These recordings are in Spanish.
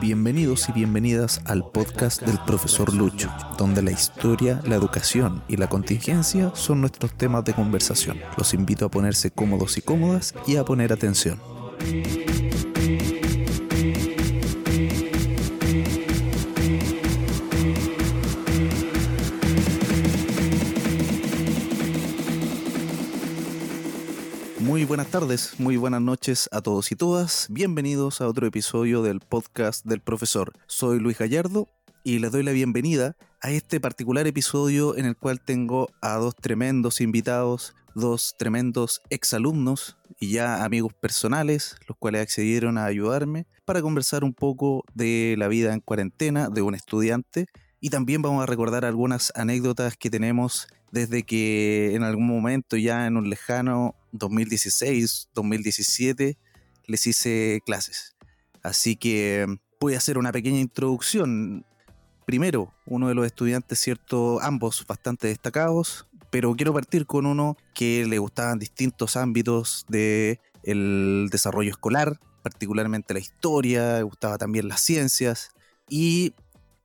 Bienvenidos y bienvenidas al podcast del profesor Lucho, donde la historia, la educación y la contingencia son nuestros temas de conversación. Los invito a ponerse cómodos y cómodas y a poner atención. Buenas tardes, muy buenas noches a todos y todas. Bienvenidos a otro episodio del podcast del profesor. Soy Luis Gallardo y les doy la bienvenida a este particular episodio en el cual tengo a dos tremendos invitados, dos tremendos exalumnos y ya amigos personales, los cuales accedieron a ayudarme para conversar un poco de la vida en cuarentena de un estudiante y también vamos a recordar algunas anécdotas que tenemos desde que en algún momento ya en un lejano 2016, 2017 les hice clases. Así que voy a hacer una pequeña introducción. Primero, uno de los estudiantes, cierto, ambos bastante destacados, pero quiero partir con uno que le gustaban distintos ámbitos del el desarrollo escolar, particularmente la historia, le gustaba también las ciencias y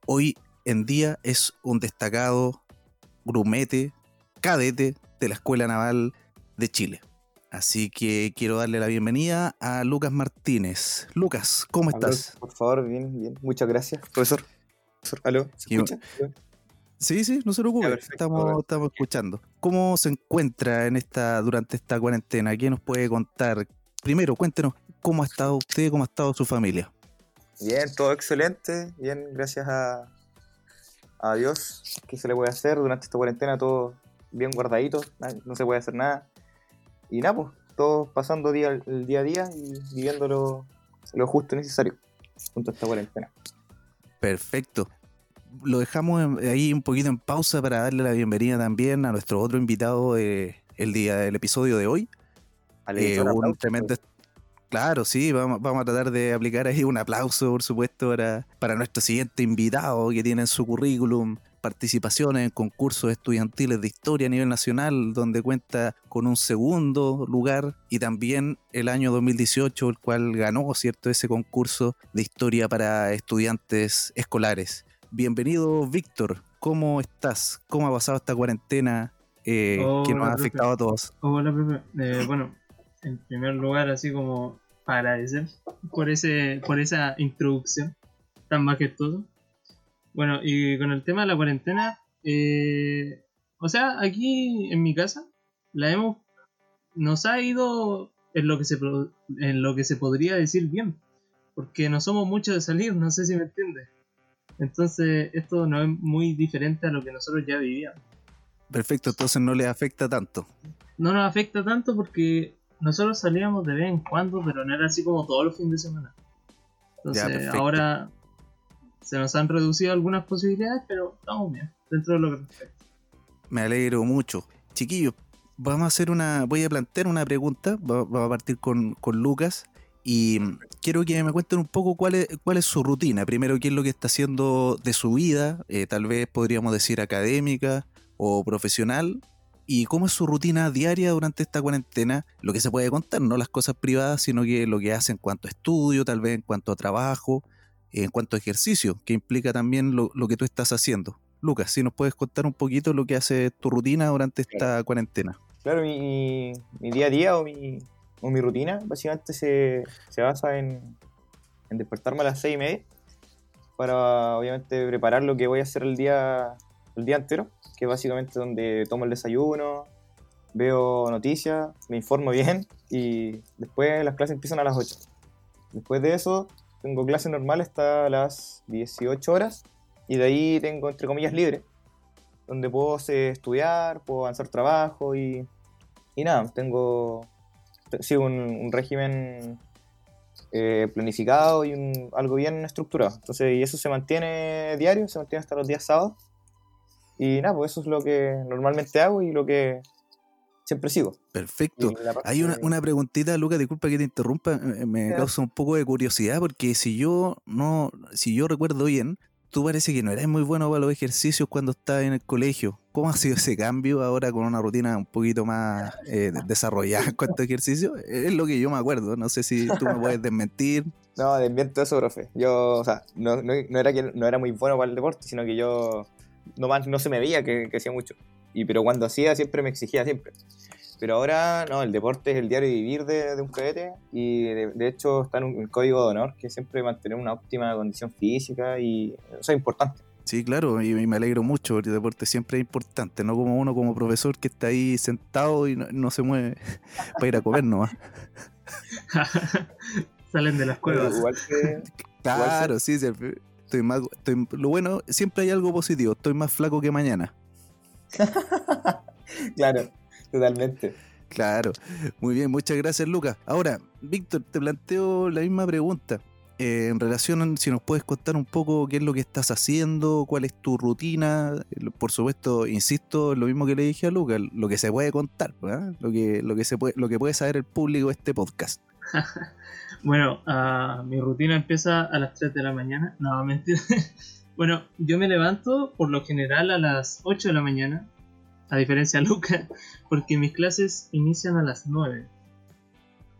hoy en día es un destacado grumete, cadete de la Escuela Naval de Chile. Así que quiero darle la bienvenida a Lucas Martínez. Lucas, ¿cómo estás? Por favor, bien, bien. Muchas gracias, profesor. ¿Aló? ¿Se escucha? Sí, sí, no se preocupe. estamos, estamos escuchando. ¿Cómo se encuentra en esta, durante esta cuarentena? ¿Qué nos puede contar? Primero, cuéntenos cómo ha estado usted, cómo ha estado su familia. Bien, todo excelente. Bien, gracias a, a Dios. ¿Qué se le puede hacer durante esta cuarentena? Todo bien guardadito, no se puede hacer nada y nada, pues, todos pasando día, el día a día y viviendo lo, lo justo y necesario junto a esta cuarentena. Perfecto. Lo dejamos ahí un poquito en pausa para darle la bienvenida también a nuestro otro invitado del día del episodio de hoy. Eh, un tremendo, Claro, sí, vamos, vamos, a tratar de aplicar ahí un aplauso, por supuesto, para, para nuestro siguiente invitado que tiene en su currículum participaciones en concursos estudiantiles de historia a nivel nacional, donde cuenta con un segundo lugar y también el año 2018, el cual ganó, ¿cierto?, ese concurso de historia para estudiantes escolares. Bienvenido, Víctor. ¿Cómo estás? ¿Cómo ha pasado esta cuarentena eh, que nos ha afectado a todos? Hola. Eh, bueno, en primer lugar, así como agradecer por, ese, por esa introducción tan majestuosa. Bueno, y con el tema de la cuarentena, eh, o sea, aquí en mi casa la hemos nos ha ido en lo que se en lo que se podría decir bien, porque no somos muchos de salir, no sé si me entiendes. Entonces, esto no es muy diferente a lo que nosotros ya vivíamos. Perfecto, entonces no le afecta tanto. No nos afecta tanto porque nosotros salíamos de vez en cuando, pero no era así como todos los fines de semana. Entonces, ahora se nos han reducido algunas posibilidades, pero estamos bien, dentro de lo que respecta. Me alegro mucho. Chiquillos, vamos a hacer una, voy a plantear una pregunta, vamos a partir con, Lucas. Y quiero que me cuenten un poco cuál es, cuál es su rutina. Primero, qué es lo que está haciendo de su vida, eh, tal vez podríamos decir académica o profesional, y cómo es su rutina diaria durante esta cuarentena, lo que se puede contar, no las cosas privadas, sino que lo que hace en cuanto a estudio, tal vez en cuanto a trabajo, en cuanto a ejercicio, que implica también lo, que tú estás haciendo. Lucas, si nos puedes contar un poquito lo que hace tu rutina durante esta cuarentena. Claro, mi, día a día o mi, o mi rutina básicamente se, basa en, despertarme a las seis y media para obviamente preparar lo que voy a hacer el día, el día entero, que es básicamente donde tomo el desayuno, veo noticias, me informo bien y después las clases empiezan a las 8. Después de eso tengo clase normal hasta las 18 horas y de ahí tengo, entre comillas, libre, donde puedo estudiar, puedo avanzar trabajo y, y nada, tengo sigo un, régimen eh, planificado y un, algo bien estructurado. Entonces, y eso se mantiene diario, se mantiene hasta los días sábados. Y nada, pues eso es lo que normalmente hago y lo que siempre sigo. Perfecto. Hay una, una, preguntita, Lucas, disculpa que te interrumpa, me causa un poco de curiosidad porque si yo no, si yo recuerdo bien, tú parece que no eras muy bueno para los ejercicios cuando estabas en el colegio. ¿Cómo ha sido ese cambio ahora con una rutina un poquito más eh, desarrollada en cuanto a ejercicio? Es lo que yo me acuerdo. No sé si tú me puedes desmentir. No, desmiento eso, profe. Yo, o sea, no, no, no era que no era muy bueno para el deporte, sino que yo no, no se me veía que, que hacía mucho. Y, pero cuando hacía siempre me exigía siempre. Pero ahora, no, el deporte es el diario de vivir de, de un cadete y de, de hecho está en un, código de honor que siempre mantener una óptima condición física y eso es importante. Sí, claro, y, y me alegro mucho, porque el deporte siempre es importante, no como uno como profesor que está ahí sentado y no, no se mueve para ir a comer nomás. Salen de las cuevas. Igual que, Claro, sí, sí, estoy más, estoy- lo bueno, siempre hay algo positivo, estoy más flaco que mañana. claro, totalmente. Claro, muy bien, muchas gracias Lucas. Ahora, Víctor, te planteo la misma pregunta. Eh, en relación, a- si nos puedes contar un poco qué es lo que estás haciendo, cuál es tu rutina. Eh, Por supuesto, insisto, lo mismo que le dije a Lucas, lo que se puede contar, ¿verdad? lo que, lo que se puede, lo que puede saber el público de este podcast. Bueno, ah, mi rutina empieza a las 3 de la mañana. No, mentira. bueno, yo me levanto por lo general a las 8 de la mañana, a diferencia de Luca, porque mis clases inician a las 9.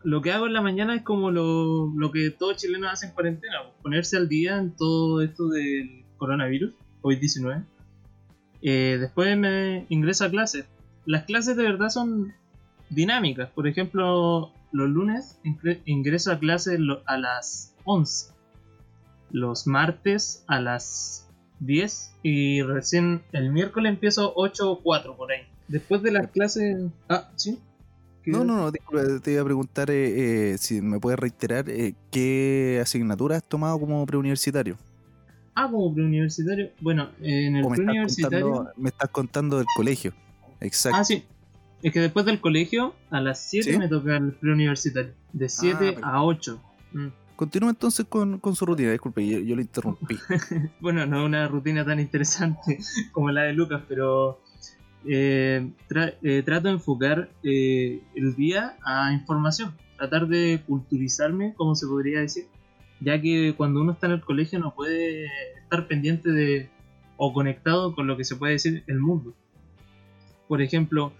Lo que hago en la mañana es como lo, lo que todo chileno hace en cuarentena, pues, ponerse al día en todo esto del coronavirus, COVID-19. Eh, después me ingreso a clases. Las clases de verdad son dinámicas. Por ejemplo, los lunes ingre- ingreso a clase lo- a las 11. Los martes a las 10. Y recién el miércoles empiezo 8 o 4 por ahí. Después de las clases... Ah, ¿sí? ¿Qué- No, no, no, disculpa, te iba a preguntar eh, eh, si me puedes reiterar eh, qué asignatura has tomado como preuniversitario. Ah, como preuniversitario. Bueno, en el estás, preuniversitario... contando, me estás contando del colegio. Exacto. Ah, sí. Es que después del colegio, a las 7 ¿Sí? me toca el preuniversitario. De 7 perfecto. a 8. Mm. Continúa entonces con, su rutina, disculpe, yo, yo lo interrumpí. Bueno, no es una rutina tan interesante como la de Lucas, pero eh, eh, trato de enfocar eh, el día a información, tratar de culturizarme, como se podría decir, ya que cuando uno está en el colegio no puede estar pendiente de o conectado con lo que se puede decir el mundo. Por ejemplo,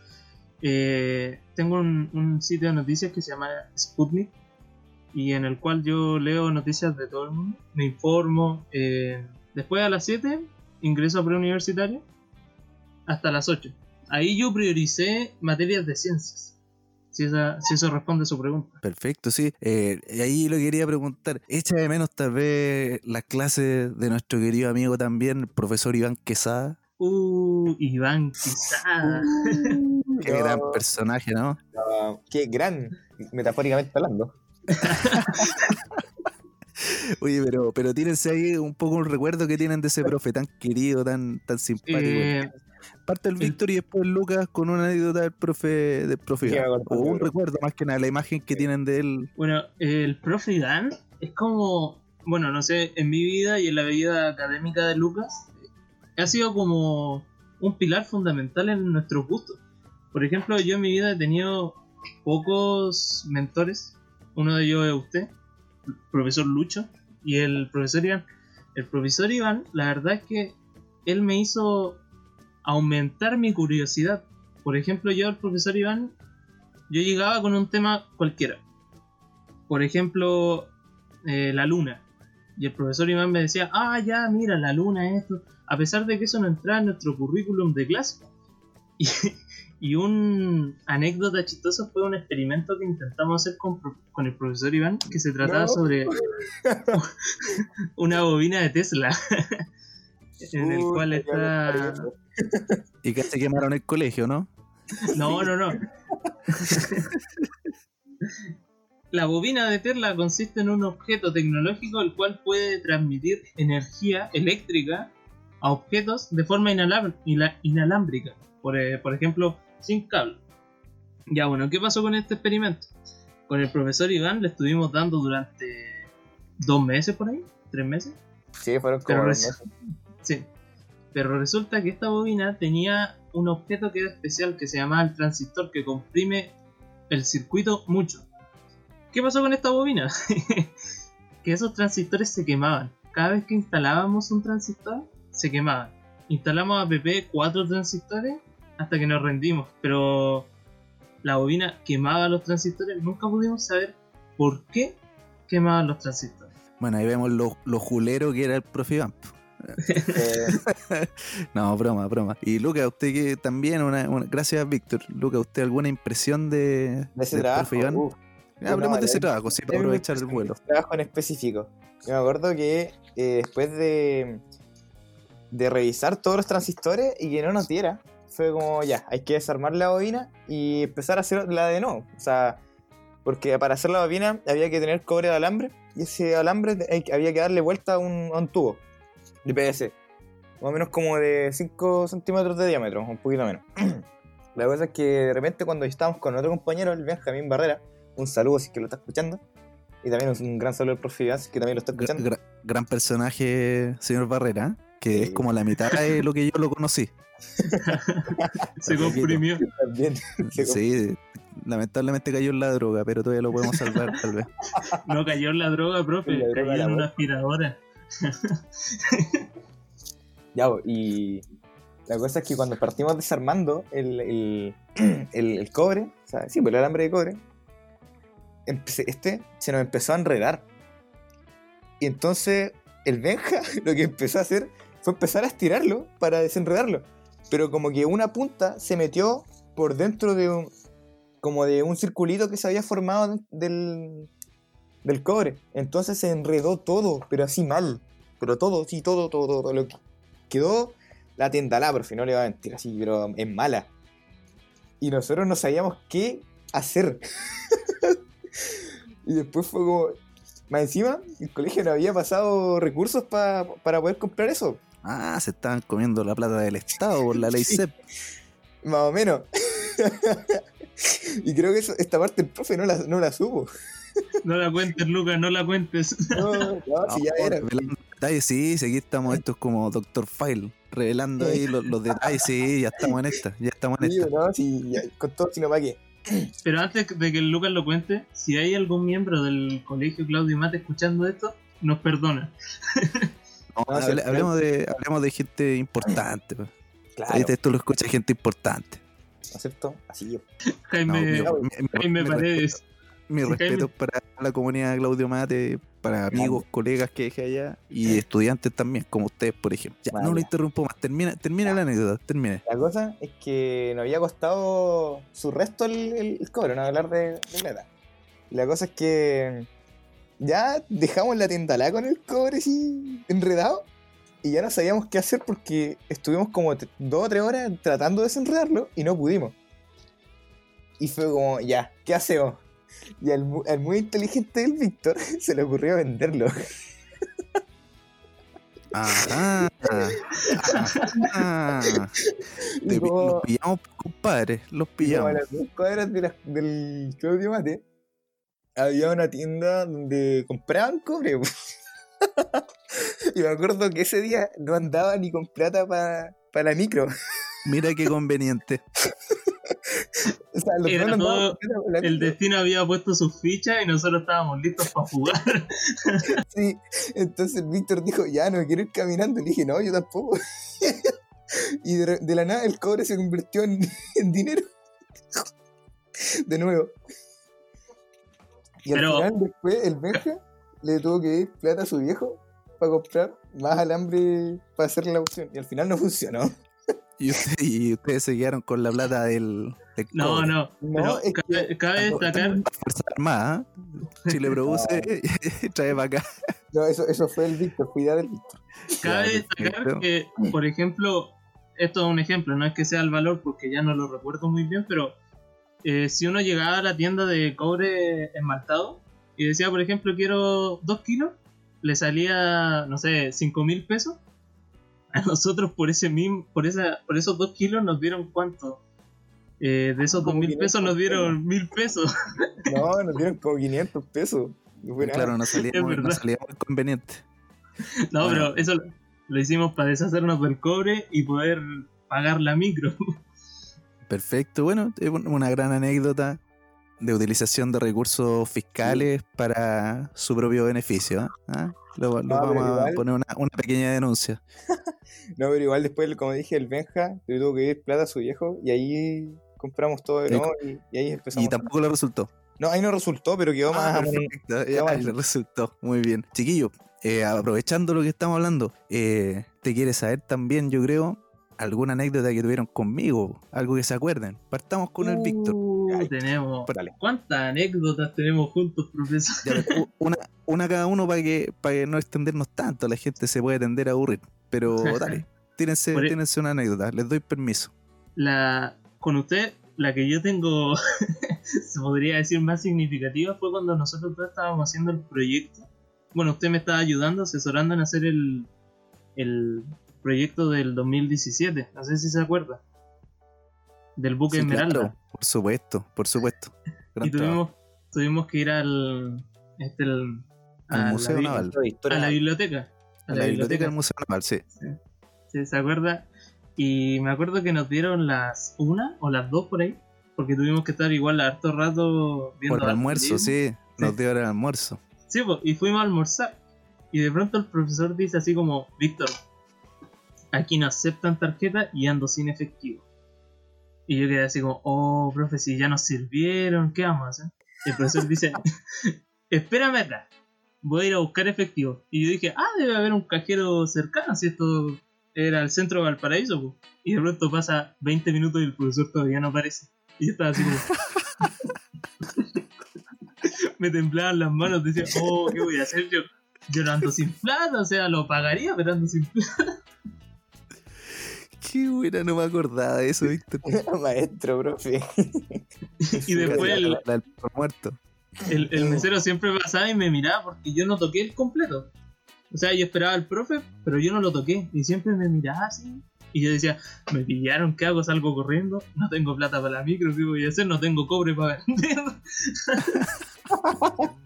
tengo un, un sitio de noticias que se llama Sputnik y en el cual yo leo noticias de todo el mundo, me informo. eh, después a las 7 ingreso a preuniversitario hasta las 8. Ahí yo prioricé materias de ciencias. Si, esa- si eso responde a su pregunta. Perfecto, sí. Eh, y ahí lo quería preguntar. Echa de menos tal vez las clases de nuestro querido amigo también, el profesor Iván Quesada. Uh, Iván Quizada. Qué gran personaje, ¿no? Qué gran, metafóricamente hablando. Oye, pero, pero tírense ahí un poco un recuerdo que tienen de ese profe tan querido, tan, tan simpático. Eh, Parte el Víctor y después Lucas con una anécdota del profe, del profe Iván. O un recuerdo más que nada, la imagen que tienen de él. Bueno, el profe Iván es como, bueno, no sé, en mi vida y en la vida académica de Lucas, ha sido como un pilar fundamental en nuestros gustos. Por ejemplo, yo en mi vida he tenido pocos mentores. Uno de ellos es usted, el profesor Lucho, y el profesor Iván. El profesor Iván, la verdad es que él me hizo aumentar mi curiosidad. Por ejemplo, yo al profesor Iván, yo llegaba con un tema cualquiera. Por ejemplo, eh, la luna. Y el profesor Iván me decía, ah, ya, mira, la luna, esto. A pesar de que eso no entraba en nuestro currículum de clase. Y, y un anécdota chistosa fue un experimento que intentamos hacer con, con el profesor Iván, que se trataba No. sobre una bobina de Tesla. en el Uy, cual está... Y que se quemaron el colegio, ¿no? No, no, no. La bobina de Tesla consiste en un objeto tecnológico el cual puede transmitir energía eléctrica a objetos de forma inalámbrica. Por, eh, por ejemplo, sin cable. Ya bueno, ¿qué pasó con este experimento? Con el profesor Iván le estuvimos dando durante dos meses por ahí, tres meses. Sí, fueron como dos meses. Sí. Pero resulta que esta bobina tenía un objeto que era especial que se llamaba el transistor que comprime el circuito mucho. ¿Qué pasó con esta bobina? que esos transistores se quemaban cada vez que instalábamos un transistor, se quemaba. Instalamos APP cuatro transistores hasta que nos rendimos, pero la bobina quemaba los transistores, nunca pudimos saber por qué quemaban los transistores. Bueno, ahí vemos lo, lo julero que era el profe Vamp. No, broma, broma. Y Luca, usted que también, una, una- gracias Víctor. Luca, ¿usted alguna impresión de, de ese del trabajo. profe Iván? uh, Ya, hablemos no, de ese trabajo, sí, para aprovechar el vuelo. Trabajo en específico. Yo me acuerdo que eh, después de, de revisar todos los transistores y que no nos diera, fue como ya, hay que desarmar la bobina y empezar a hacer la de nuevo. O sea, porque para hacer la bobina había que tener cobre de alambre y ese alambre había que darle vuelta a un, a un tubo de PVC. Más o menos como de 5 centímetros de diámetro, un poquito menos. La cosa es que de repente cuando estábamos con otro compañero, el Benjamín Barrera, un saludo si es que lo está escuchando. Y también un gran saludo al profe Iván, que también lo está escuchando. gra- gran personaje, señor Barrera, que es como la mitad de lo que yo lo conocí. Se comprimió. Sí, lamentablemente cayó en la droga, pero todavía lo podemos salvar tal vez. No cayó en la droga, profe, la cayó en una aspiradora. Ya, y la cosa es que cuando partimos desarmando el, el, el- el cobre, o sea, sí, pues el alambre de cobre, este se nos empezó a enredar. Y entonces el Benja lo que empezó a hacer fue empezar a estirarlo para desenredarlo. Pero como que una punta se metió por dentro de un, como de un circulito que se había formado del, del cobre. Entonces se enredó todo, pero así mal. Pero todo, sí, todo, todo, todo. Lo que quedó la tiendalá, profe, no le voy a mentir así, pero es mala. Y nosotros no sabíamos qué hacer. y después fue como. Más encima, el colegio no había pasado recursos pa- para poder comprar eso. Ah, se estaban comiendo la plata del Estado por la ley Sí. CEP. Más o menos. y creo que eso- esta parte el profe no la, no la supo. No la cuentes, Lucas, no la cuentes. No, no, si ya No, era. revelando detalles, sí, sí, aquí estamos, esto es como Doctor File, revelando ahí los, los detalles, sí, ya estamos en esta, ya estamos en Sí, esta. no, si ya- con todo, sino para qué. Pero antes de que el Lucas lo cuente, si hay algún miembro del colegio Claudio Mate escuchando esto, nos perdona. No, No, hable- al hablemos, de, hablemos de gente importante. pues. Claro, esto lo escucha gente importante. ¿no es cierto? Así yo. No, Jaime, mi, mi- mi- Jaime mi Paredes. Mi respeto para la comunidad Claudio Mate, para amigos, colegas que dejé allá y estudiantes también, como ustedes, por ejemplo. Ya, no lo interrumpo más. Termina, termina la anécdota, termine. La cosa es que nos había costado su resto el, el, el cobre, no hablar de, de plata. La cosa es que ya dejamos la tiendalá con el cobre así enredado y ya no sabíamos qué hacer porque estuvimos como dos o tres horas tratando de desenredarlo y no pudimos. Y fue como, ya, ¿qué hacemos? Y al, mu- al muy inteligente del Víctor se le ocurrió venderlo. Te como- Los pillamos, compadre. Los Y como a pillamos. las dos cuadras de la- del Claudio Mate, había una tienda donde compraban cobre. y me acuerdo que ese día no andaba ni con plata para la micro. Mira qué conveniente. O sea, los Era todo pa' la El destino había puesto sus fichas y nosotros estábamos listos para jugar. Sí. Entonces Víctor dijo, ya no me quiero ir caminando. Le dije, no, yo tampoco. y de, de la nada el cobre se convirtió en, en dinero. de nuevo. Y al Pero- final después el Benja le tuvo que ir plata a su viejo para comprar más alambre para hacer la opción. Y al final no funcionó. Y, usted- y ustedes se quedaron con la plata del, del No, no. No, pero es cabe, que- cabe destacar, Las Fuerzas Armadas, ¿eh? Chile produce y trae para acá. No, eso, eso fue el Víctor, cuidado del Víctor. cabe destacar que, por ejemplo, esto es un ejemplo, no es que sea el valor porque ya no lo recuerdo muy bien, pero eh, si uno llegaba a la tienda de cobre esmaltado y decía, por ejemplo, quiero 2 kilos, le salía, no sé, 5 mil pesos. A nosotros por ese mismo, por esa, por esos 2 kilos nos dieron cuánto? Eh, de esos dos Como mil 500 pesos nos dieron mil pesos. No, nos dieron como 500 pesos. Claro, no salía, muy, no salía muy conveniente. No, Bueno. pero eso lo, lo hicimos para deshacernos del cobre y poder pagar la micro. Perfecto, bueno, es una gran anécdota. de utilización de recursos fiscales para su propio beneficio. ¿ah? Lo, lo No, pero vamos a poner una, una pequeña denuncia. No, pero igual después, como dije, el Benja le tuvo que ir plata a su viejo y ahí compramos todo de nuevo y, y ahí empezamos. Y tampoco le resultó. No, ahí no resultó, pero quedó Ah, más. perfecto, ya, quedó más- le resultó. Muy bien. Chiquillo, eh, aprovechando lo que estamos hablando, eh, te quieres saber también, yo creo, alguna anécdota que tuvieron conmigo, algo que se acuerden. Partamos con el Víctor. Uh, tenemos. Dale. ¿Cuántas anécdotas tenemos juntos, profesor? Ya, u- una, una cada uno para que, para que no extendernos tanto, la gente se puede tender a aburrir. Pero dale, tírense, e- tírense una anécdota, les doy permiso. La, con usted, la que yo tengo, se podría decir más significativa, fue cuando nosotros dos estábamos haciendo el proyecto. Bueno, usted me estaba ayudando, asesorando en hacer el, el proyecto del 2017. No sé si se acuerda. Del buque Sí, Esmeralda. claro, por supuesto, por supuesto. Gran y tuvimos, tuvimos que ir al, este, el- Al a la Museo Naval. a la biblioteca. A la biblioteca del Museo Naval, sí. Sí, ¿Se acuerda? Y me acuerdo que nos dieron las una o las dos por ahí, porque tuvimos que estar igual harto rato viendo Por el almuerzo, sí. Nos dio el almuerzo. Sí, po, y fuimos a almorzar. Y de pronto el profesor dice así como, Víctor, aquí no aceptan tarjeta y ando sin efectivo. Y yo quedé así como, oh, profe, si ya nos sirvieron, ¿qué vamos a hacer? El profesor dice, espérame acá, voy a ir a buscar efectivo. Y yo dije, ah, debe haber un cajero cercano, si esto era el centro de Valparaíso. Y de pronto pasa 20 minutos y el profesor todavía no aparece. Y yo estaba así como... Me temblaban las manos, decía, oh, ¿qué voy a hacer yo? Yo ando sin plata, o sea, lo pagaría, pero ando sin plata. Qué buena, no me acordaba de eso, Víctor. Maestro, profe. Y después el, La- muerto. el, el mesero siempre pasaba y me miraba porque yo no toqué el completo. O sea, yo esperaba al profe, pero yo no lo toqué. Y siempre me miraba así. Y yo decía, me pillaron, ¿qué hago? Salgo corriendo. No tengo plata para la micro, ¿qué voy a hacer? No tengo cobre para vender.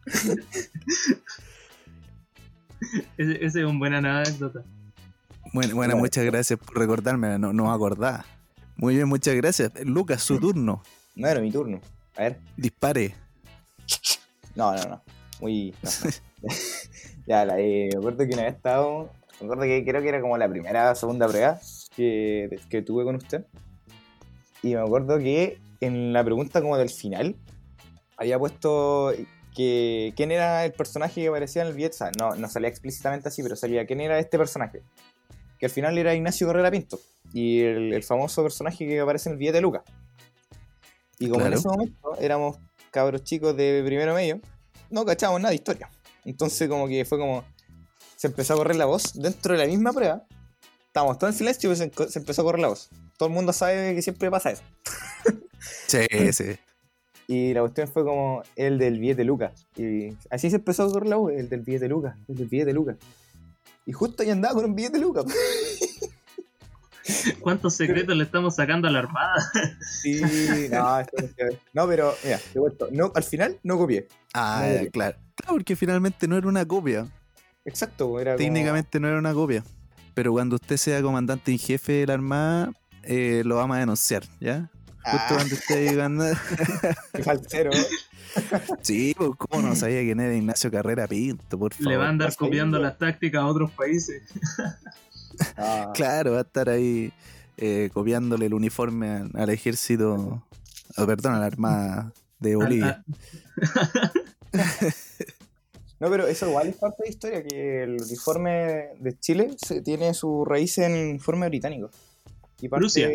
ese, ese es un buena anécdota. Bueno, bueno, muchas gracias por recordarme, no, no acordaba. Muy bien, muchas gracias. Lucas, su turno. No era mi turno. A ver. Dispare. No, no, no. Muy. no, no. ya, la, eh, me acuerdo que una vez estado. Me acuerdo que creo que era como la primera segunda prueba que, que tuve con usted. Y me acuerdo que en la pregunta como del final había puesto que quién era el personaje que aparecía en el sea, no, no salía explícitamente así, pero salía quién era este personaje. Que al final era Ignacio Correra Pinto. Y el, el famoso personaje que aparece en el billete de Lucas. Y como Claro. en ese momento éramos cabros chicos de primero medio, no cachábamos nada de historia. Entonces como que fue como... Se empezó a correr la voz dentro de la misma prueba. Estábamos todos en silencio y se, se empezó a correr la voz. Todo el mundo sabe que siempre pasa eso. Sí, sí. Y la cuestión fue como el del billete Lucas. Y así se empezó a correr la voz, el del billete Lucas, el del billete Lucas. Y justo ahí andaba con un billete Lucas. ¿Cuántos secretos le estamos sacando a la armada? Sí, no, esto no pero mira, cuento, no, al final no copié. Ah, claro. Claro, porque finalmente no era una copia. Exacto, era como- Técnicamente no era una copia. Pero cuando usted sea comandante en jefe de la Armada, eh, lo vamos a denunciar, ¿ya? Justo Ah, cuando usted qué falsero. Sí, pues, ¿cómo no sabía quién era Ignacio Carrera Pinto, por favor? Le va a andar copiando las tácticas a otros países. Ah, Claro, va a estar ahí eh, copiándole el uniforme al, al ejército, oh, perdón, a la Armada de Bolivia. No, pero eso igual es parte de historia, que el uniforme de Chile se- tiene su raíz en el uniforme británico. Y parte, Rusia.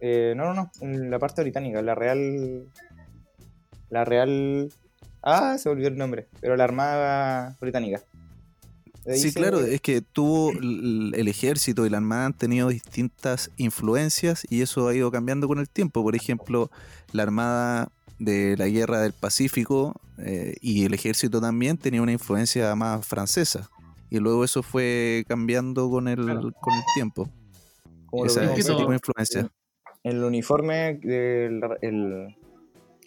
eh, no, no, no, en la parte británica, la Real... La Real... Ah, se olvidó el nombre, pero la Armada Británica. Sí, se- claro, es que tuvo el, el ejército y la armada han tenido distintas influencias y eso ha ido cambiando con el tiempo. Por ejemplo, la armada de la guerra del Pacífico eh, y el ejército también tenía una influencia más francesa. Y luego eso fue cambiando con el, Claro. con el tiempo. como Esa, ese tipo de influencia. el uniforme del el-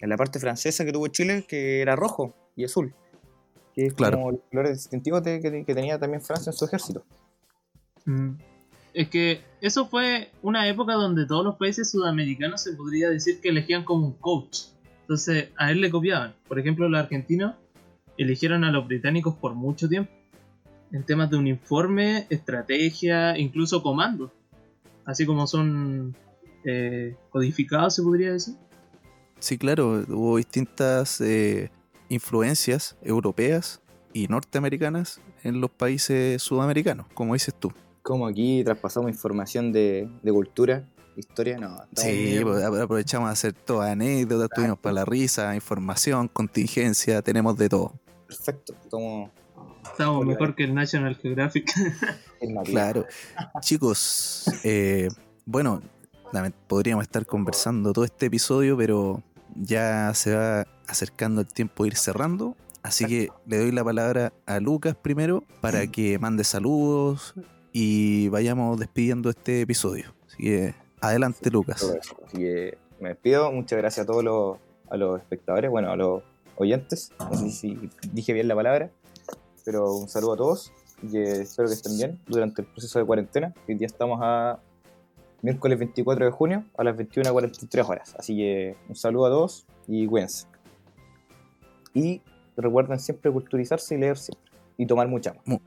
en la parte francesa que tuvo Chile, que era rojo y azul. Que es Claro. como los colores distintivos de- que, que tenía también Francia en su ejército. Mm. Es que eso fue una época donde todos los países sudamericanos se podría decir que elegían como un coach. Entonces a él le copiaban. Por ejemplo, los argentinos eligieron a los británicos por mucho tiempo. En temas de uniforme, estrategia, incluso comando. Así como son eh, codificados, se podría decir. Sí, claro, hubo distintas eh, influencias europeas y norteamericanas en los países sudamericanos, como dices tú. Como aquí traspasamos información de, de cultura, historia, no. Sí, bien. pues, apro- aprovechamos a hacer todas anécdotas, tuvimos para la risa, información, contingencia, tenemos de todo. perfecto. Estamos mejor que el National Geographic. en la Claro. Chicos, eh, bueno, podríamos estar conversando todo este episodio, pero ya se va acercando el tiempo de ir cerrando. Así que le doy la palabra a Lucas primero para que mande saludos y vayamos despidiendo este episodio. Así que adelante, Lucas. Así que me despido. Muchas gracias a todos los, a los espectadores, bueno, a los oyentes. No sé si dije bien la palabra, pero un saludo a todos y espero que estén bien durante el proceso de cuarentena. Hoy día estamos a miércoles 24 de junio a las 21.43 horas. Así que un saludo a todos y cuídense. Y recuerden siempre culturizarse y leer siempre. Y tomar mucha agua.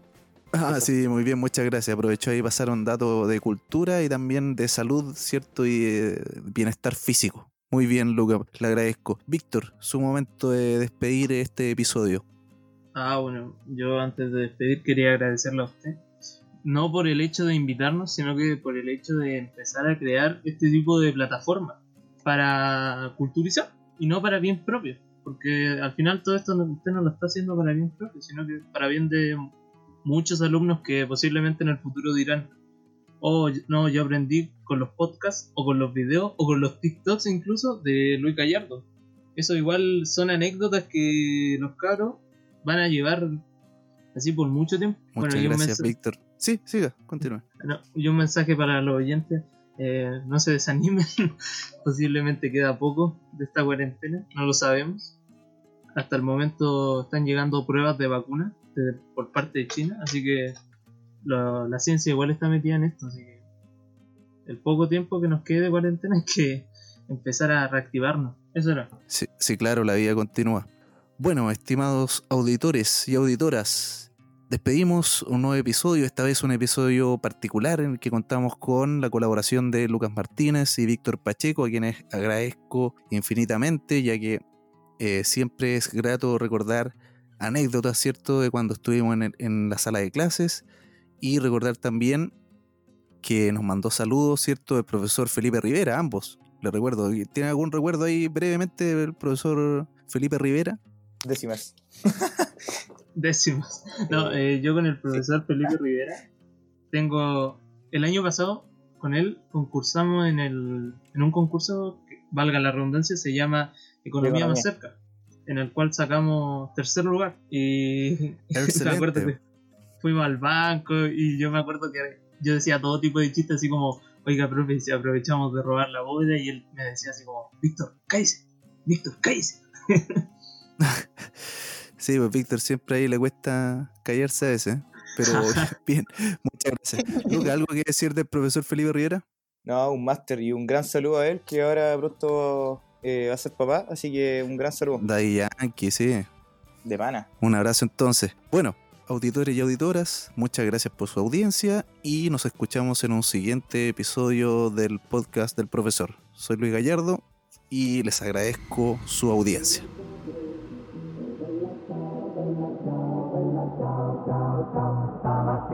Ah, Eso. sí, muy bien, muchas gracias. Aprovechó ahí pasaron datos de cultura y también de salud, ¿cierto? Y eh, bienestar físico. Muy bien, Lucas, le agradezco. Víctor, su momento de despedir este episodio. Ah, bueno, yo antes de despedir quería agradecerle a usted. No por el hecho de invitarnos, sino que por el hecho de empezar a crear este tipo de plataforma para culturizar y no para bien propio. Porque al final todo esto no- usted no lo está haciendo para bien propio, sino que para bien de muchos alumnos que posiblemente en el futuro dirán, oh, no, yo aprendí con los podcasts o con los videos o con los TikToks incluso de Luis Gallardo. Eso igual son anécdotas que los cabros van a llevar así por mucho tiempo. Muchas gracias, Víctor. Sí, siga, continúe. no, y un mensaje para los oyentes. eh, no se desanimen, posiblemente queda poco de esta cuarentena, no lo sabemos. Hasta el momento están llegando pruebas de vacuna de- por parte de China, así que lo- la ciencia igual está metida en esto, así que el poco tiempo que nos quede de cuarentena hay que empezar a reactivarnos. Eso era. Sí, sí, claro, la vida continúa. Bueno, estimados auditores y auditoras, despedimos un nuevo episodio, esta vez un episodio particular en el que contamos con la colaboración de Lucas Martínez y Víctor Pacheco, a quienes agradezco infinitamente, ya que eh, siempre es grato recordar anécdotas, ¿cierto?, de cuando estuvimos en, el- en la sala de clases y recordar también que nos mandó saludos, ¿cierto?, el profesor Felipe Rivera, ambos. Le recuerdo, ¿tiene algún recuerdo ahí brevemente del profesor Felipe Rivera? Décimas. Décimas. No, eh, yo con el profesor Felipe Rivera tengo. El año pasado con él concursamos en, el, en un concurso que, valga la redundancia, se llama Economía más cerca, en el cual sacamos tercer lugar. Y me acuerdo que fuimos al banco y yo me acuerdo que yo decía todo tipo de chistes así como, oiga, profe, si aprovechamos de robar la bóveda y él me decía así como, Víctor, cállese, Víctor, cállese. Sí, pues Víctor siempre ahí le cuesta callarse a veces, pero bien, muchas gracias. Lucas, ¿algo que decir del profesor Felipe Rivera? No, un máster y un gran saludo a él que ahora pronto eh, va a ser papá, así que un gran saludo Daddy Yankee, sí. de pana. Un abrazo entonces. Bueno, auditores y auditoras, muchas gracias por su audiencia y nos escuchamos en un siguiente episodio del podcast del profesor. Soy Luis Gallardo y les agradezco su audiencia.